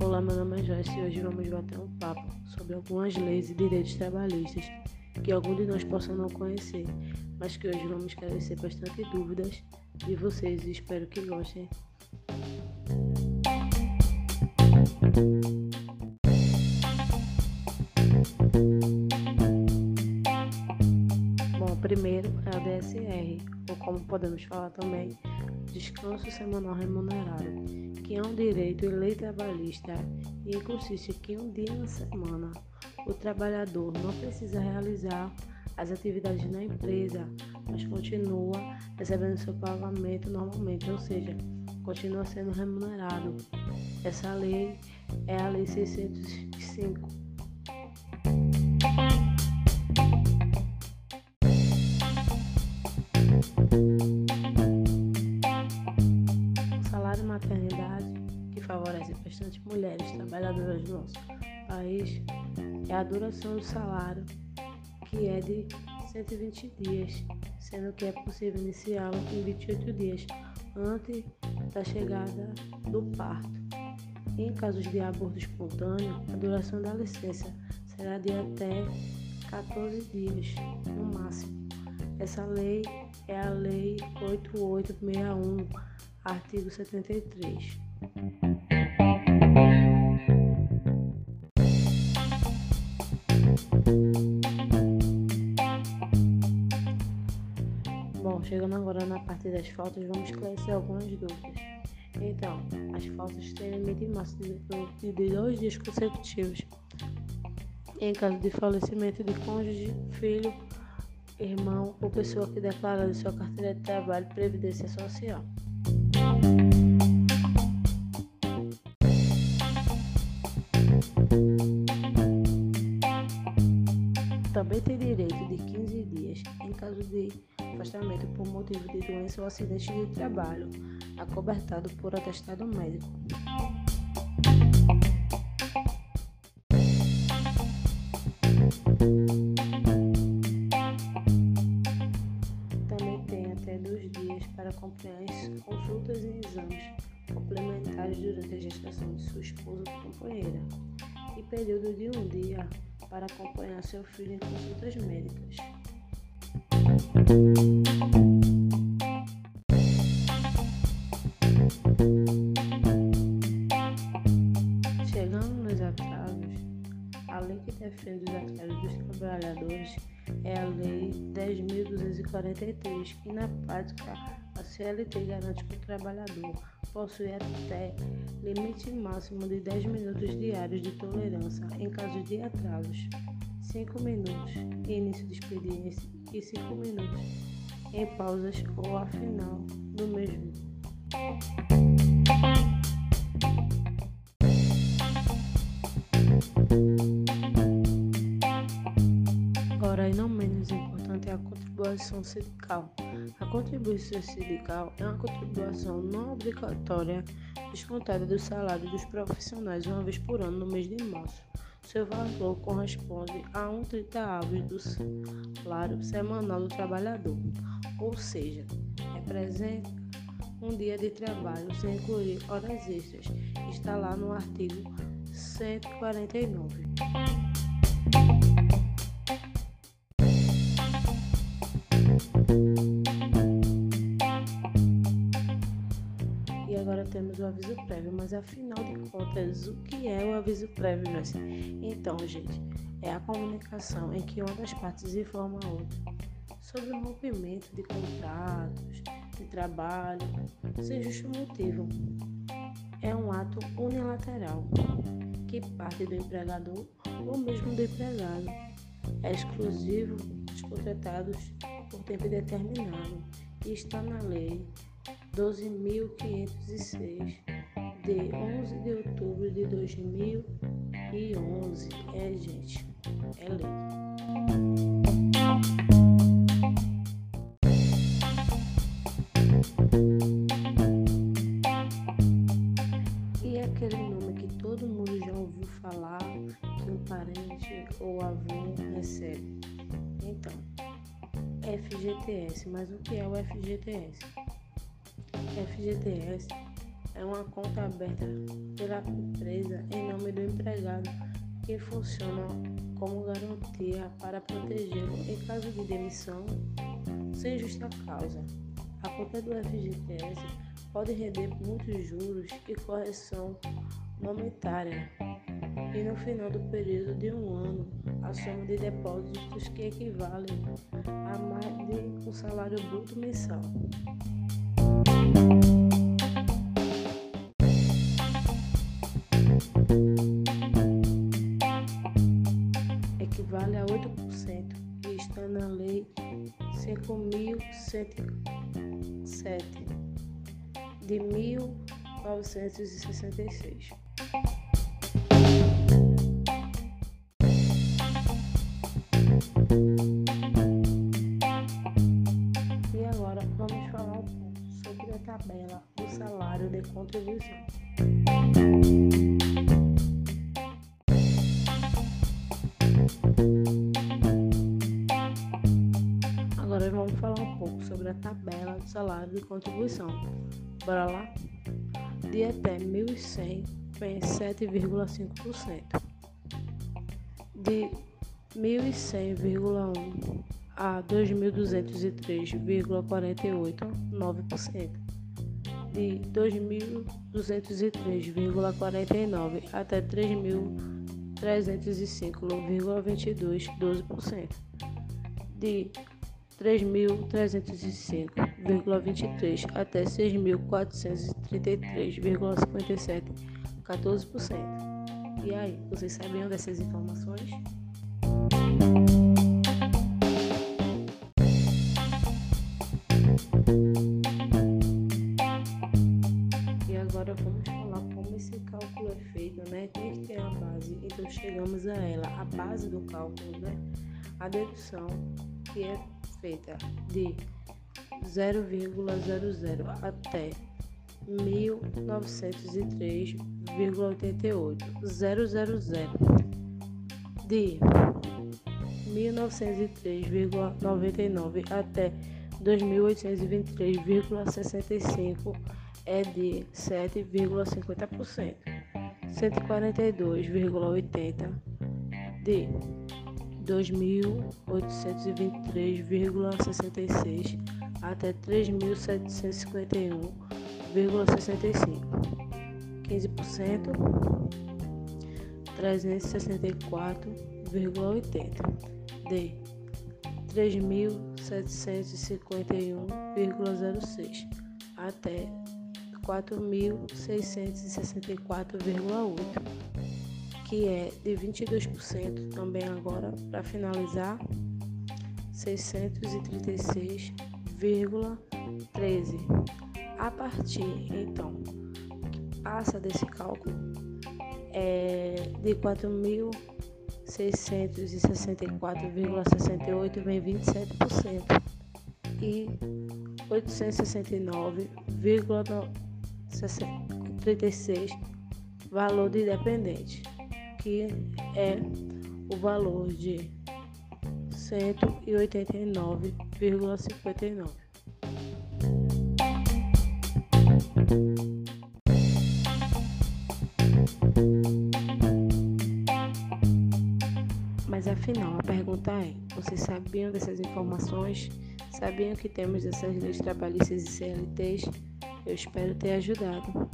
Olá, meu nome é Joyce e hoje vamos bater um papo sobre algumas leis e direitos trabalhistas que algum de nós possa não conhecer, mas que hoje vamos esclarecer bastante dúvidas de vocês e espero que gostem. Bom, primeiro é o DSR, ou como podemos falar também, descanso semanal remunerado, que é um direito e lei trabalhista e consiste que um dia na semana o trabalhador não precisa realizar as atividades na empresa, mas continua recebendo seu pagamento normalmente, ou seja, continua sendo remunerado. Essa lei é a Lei 605. Trabalhadoras do nosso país, é a duração do salário, que é de 120 dias, sendo que é possível iniciá-lo em 28 dias antes da chegada do parto. Em casos de aborto espontâneo, a duração da licença será de até 14 dias, no máximo. Essa lei é a Lei 8861, artigo 73. Bom, chegando agora na parte das faltas, vamos esclarecer algumas dúvidas. Então, as faltas têm limite máximo de dois dias consecutivos. Em caso de falecimento de cônjuge, filho, irmão ou pessoa que declara de sua carteira de trabalho previdência social. Também tem direito de 15 dias em caso de afastamento por motivo de doença ou acidente de trabalho, acobertado por atestado médico. Também tem até dois dias para acompanhar as consultas e exames complementares durante a gestação de sua esposa ou companheira, e período de um dia para acompanhar seu filho em consultas médicas. Chegando nos atrasos, a lei que defende os atrasos dos trabalhadores é a Lei 10.243, que na prática a CLT garante que o trabalhador possui até limite máximo de 10 minutos diários de tolerância em caso de atrasos, 5 minutos. Início de expediente e 5 minutos em pausas ou a final do mesmo. Agora, e não menos importante, é a contribuição sindical. A contribuição sindical é uma contribuição não obrigatória descontada do salário dos profissionais uma vez por ano no mês de março. Seu valor corresponde a um 30 avos do salário semanal do trabalhador, ou seja, representa um dia de trabalho sem incluir horas extras. Está lá no artigo 149. Agora temos o aviso prévio, mas afinal de contas, o que é o aviso prévio, Joyce? Então, gente, é a comunicação em que uma das partes informa a outra sobre o rompimento de contratos, de trabalho, sem justo motivo. É um ato unilateral que parte do empregador ou mesmo do empregado. É exclusivo dos contratados por tempo determinado e está na Lei 12.506, de 11 de outubro de 2011. É, gente, é lei. Aquele nome que todo mundo já ouviu falar que parente ou avô recebe. Então, FGTS. Mas o que é o FGTS? FGTS é uma conta aberta pela empresa em nome do empregado que funciona como garantia para protegê-lo em caso de demissão sem justa causa. A conta do FGTS pode render muitos juros e correção monetária e no final do período de um ano a soma de depósitos que equivalem a mais de um salário bruto mensal. 5.107 de 1966. tabela do salário de contribuição. Sobre a tabela do salário de contribuição. Bora lá? De até 1.100 vem 7,5%. De 1.100,1 a 2.203,48, 9% de 2.203,49 até 3.305,22, 12%. De 3.305,23 até 6.433,57, 14%. E aí, vocês sabiam dessas informações? chegamos a ela, a base do cálculo, né? A dedução que é feita de 0,00 até 1903,88 000 de 1903,99 até 2823,65 é de 7,50%. 142,80 de 2.823,66 até 3.751,65 15% 364,80 de 3.751,06 até 4.664,8, que é de 22% também agora, para finalizar, 636,13. A partir, então, passa desse cálculo, é de 4.664,68 vem 27% e 869,9 36 valor de dependente, que é o valor de 189,59. Mas afinal, a pergunta é: vocês sabiam dessas informações? Sabiam que temos essas leis trabalhistas e CLTs? Eu espero ter ajudado.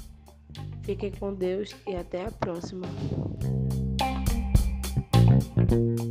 Fiquem com Deus e até a próxima. Thank you.